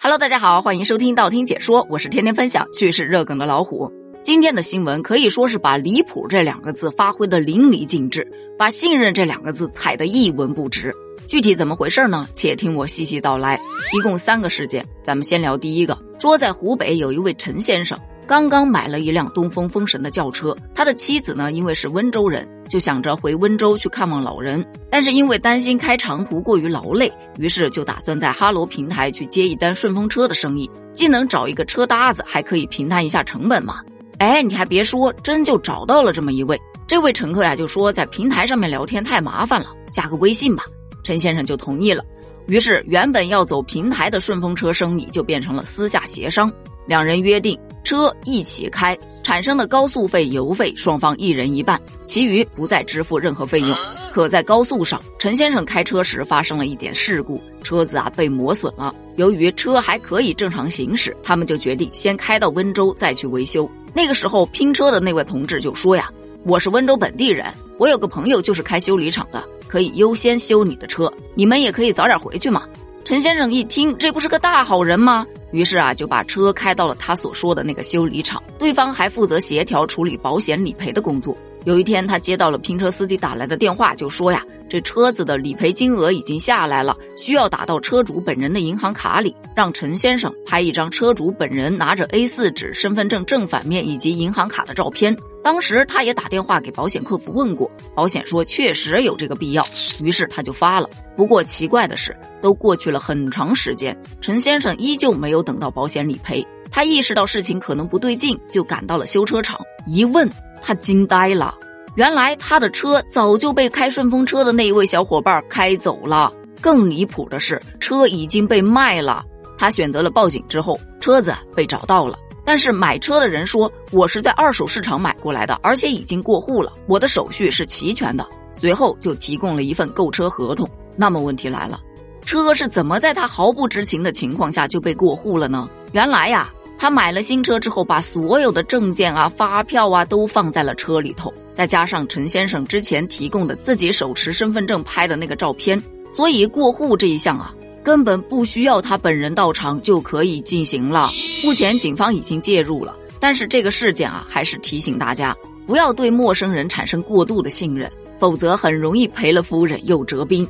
Hello，大家好，欢迎收听道听解说，我是天天分享趣事热梗的老虎。今天的新闻可以说是把离谱这两个字发挥的淋漓尽致，把信任这两个字踩得一文不值。具体怎么回事呢？且听我细细道来。一共三个事件，咱们先聊第一个。说在湖北有一位陈先生。刚刚买了一辆东风风神的轿车，他的妻子呢，因为是温州人，就想着回温州去看望老人，但是因为担心开长途过于劳累，于是就打算在哈罗平台去接一单顺风车的生意，既能找一个车搭子，还可以平摊一下成本嘛。哎，你还别说，真就找到了这么一位。这位乘客呀，就说在平台上面聊天太麻烦了，加个微信吧。陈先生就同意了，于是原本要走平台的顺风车生意就变成了私下协商，两人约定。车一起开产生的高速费、油费，双方一人一半，其余不再支付任何费用。可在高速上，陈先生开车时发生了一点事故，车子啊被磨损了。由于车还可以正常行驶，他们就决定先开到温州再去维修。那个时候拼车的那位同志就说呀：“我是温州本地人，我有个朋友就是开修理厂的，可以优先修你的车，你们也可以早点回去嘛。”陈先生一听，这不是个大好人吗？于是啊，就把车开到了他所说的那个修理厂。对方还负责协调处理保险理赔的工作。有一天，他接到了拼车司机打来的电话，就说呀，这车子的理赔金额已经下来了，需要打到车主本人的银行卡里，让陈先生拍一张车主本人拿着 A4 纸身份证正反面以及银行卡的照片。当时他也打电话给保险客服问过，保险说确实有这个必要，于是他就发了。不过奇怪的是，都过去了很长时间，陈先生依旧没有等到保险理赔。他意识到事情可能不对劲，就赶到了修车厂。一问，他惊呆了，原来他的车早就被开顺风车的那一位小伙伴开走了。更离谱的是，车已经被卖了。他选择了报警之后，车子被找到了。但是买车的人说，我是在二手市场买过来的，而且已经过户了，我的手续是齐全的。随后就提供了一份购车合同。那么问题来了，车是怎么在他毫不知情的情况下就被过户了呢？原来呀，他买了新车之后，把所有的证件啊、发票啊都放在了车里头，再加上陈先生之前提供的自己手持身份证拍的那个照片，所以过户这一项啊。根本不需要他本人到场就可以进行了。目前警方已经介入了，但是这个事件啊，还是提醒大家不要对陌生人产生过度的信任，否则很容易赔了夫人又折兵。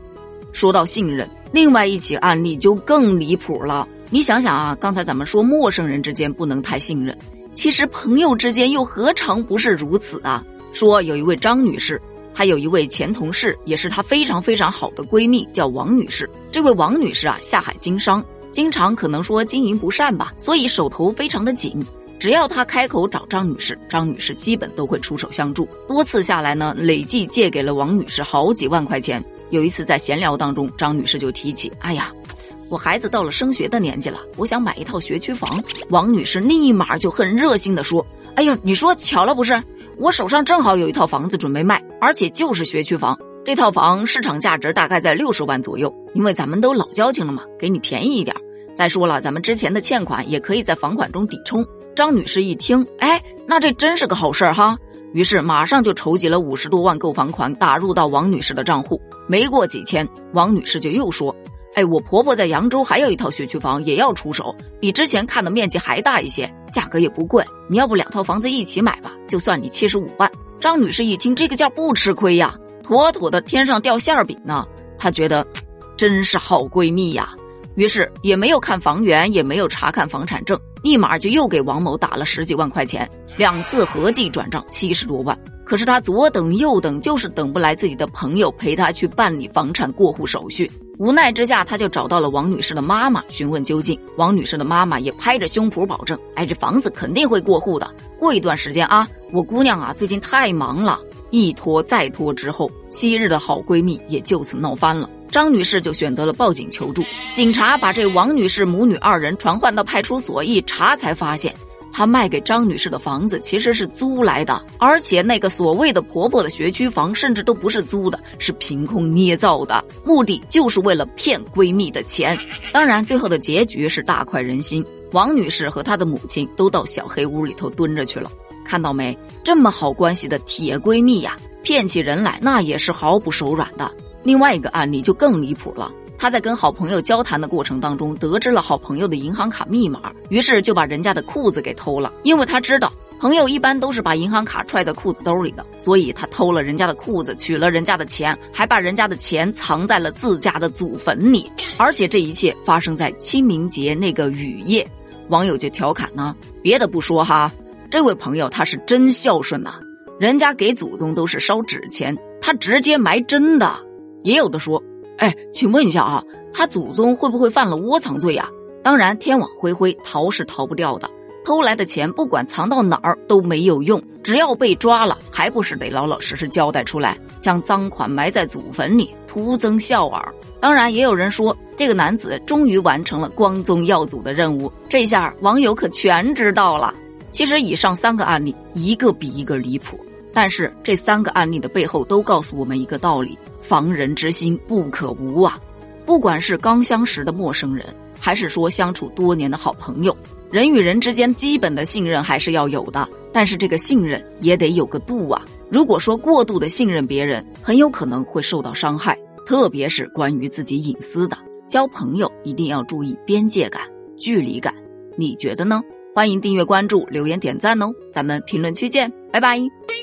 说到信任，另外一起案例就更离谱了。你想想啊，刚才咱们说陌生人之间不能太信任，其实朋友之间又何尝不是如此啊？说有一位张女士。她有一位前同事，也是她非常非常好的闺蜜，叫王女士。这位王女士啊，下海经商，经常可能说经营不善吧，所以手头非常的紧。只要她开口找张女士，张女士基本都会出手相助。多次下来呢，累计借给了王女士好几万块钱。有一次在闲聊当中，张女士就提起：“哎呀，我孩子到了升学的年纪了，我想买一套学区房。”王女士立马就很热心的说：“哎呦，你说巧了不是？”我手上正好有一套房子准备卖，而且就是学区房。这套房市场价值大概在六十万左右，因为咱们都老交情了嘛，给你便宜一点。再说了，咱们之前的欠款也可以在房款中抵充。张女士一听，哎，那这真是个好事儿哈。于是马上就筹集了五十多万购房款，打入到王女士的账户。没过几天，王女士就又说。哎，我婆婆在扬州还有一套学区房，也要出手，比之前看的面积还大一些，价格也不贵。你要不两套房子一起买吧，就算你七十五万。张女士一听这个价不吃亏呀，妥妥的天上掉馅饼呢。她觉得真是好闺蜜呀，于是也没有看房源，也没有查看房产证，立马就又给王某打了十几万块钱，两次合计转账七十多万。可是她左等右等，就是等不来自己的朋友陪她去办理房产过户手续。无奈之下，他就找到了王女士的妈妈询问究竟。王女士的妈妈也拍着胸脯保证：“哎，这房子肯定会过户的。过一段时间啊，我姑娘啊最近太忙了，一拖再拖之后，昔日的好闺蜜也就此闹翻了。张女士就选择了报警求助。警察把这王女士母女二人传唤到派出所一查，才发现。”她卖给张女士的房子其实是租来的，而且那个所谓的婆婆的学区房甚至都不是租的，是凭空捏造的，目的就是为了骗闺蜜的钱。当然，最后的结局是大快人心，王女士和她的母亲都到小黑屋里头蹲着去了。看到没？这么好关系的铁闺蜜呀，骗起人来那也是毫不手软的。另外一个案例就更离谱了，他在跟好朋友交谈的过程当中，得知了好朋友的银行卡密码，于是就把人家的裤子给偷了。因为他知道朋友一般都是把银行卡揣在裤子兜里的，所以他偷了人家的裤子，取了人家的钱，还把人家的钱藏在了自家的祖坟里。而且这一切发生在清明节那个雨夜，网友就调侃呢：别的不说哈，这位朋友他是真孝顺呐，人家给祖宗都是烧纸钱，他直接埋真的。也有的说。哎，请问一下啊，他祖宗会不会犯了窝藏罪呀？当然，天网恢恢，逃是逃不掉的。偷来的钱不管藏到哪儿都没有用，只要被抓了，还不是得老老实实交代出来，将赃款埋在祖坟里，徒增笑耳。当然，也有人说这个男子终于完成了光宗耀祖的任务，这下网友可全知道了。其实，以上三个案例一个比一个离谱。但是这三个案例的背后都告诉我们一个道理：防人之心不可无啊！不管是刚相识的陌生人，还是说相处多年的好朋友，人与人之间基本的信任还是要有的。但是这个信任也得有个度啊！如果说过度的信任别人，很有可能会受到伤害，特别是关于自己隐私的。交朋友一定要注意边界感、距离感，你觉得呢？欢迎订阅、关注、留言、点赞哦！咱们评论区见，拜拜。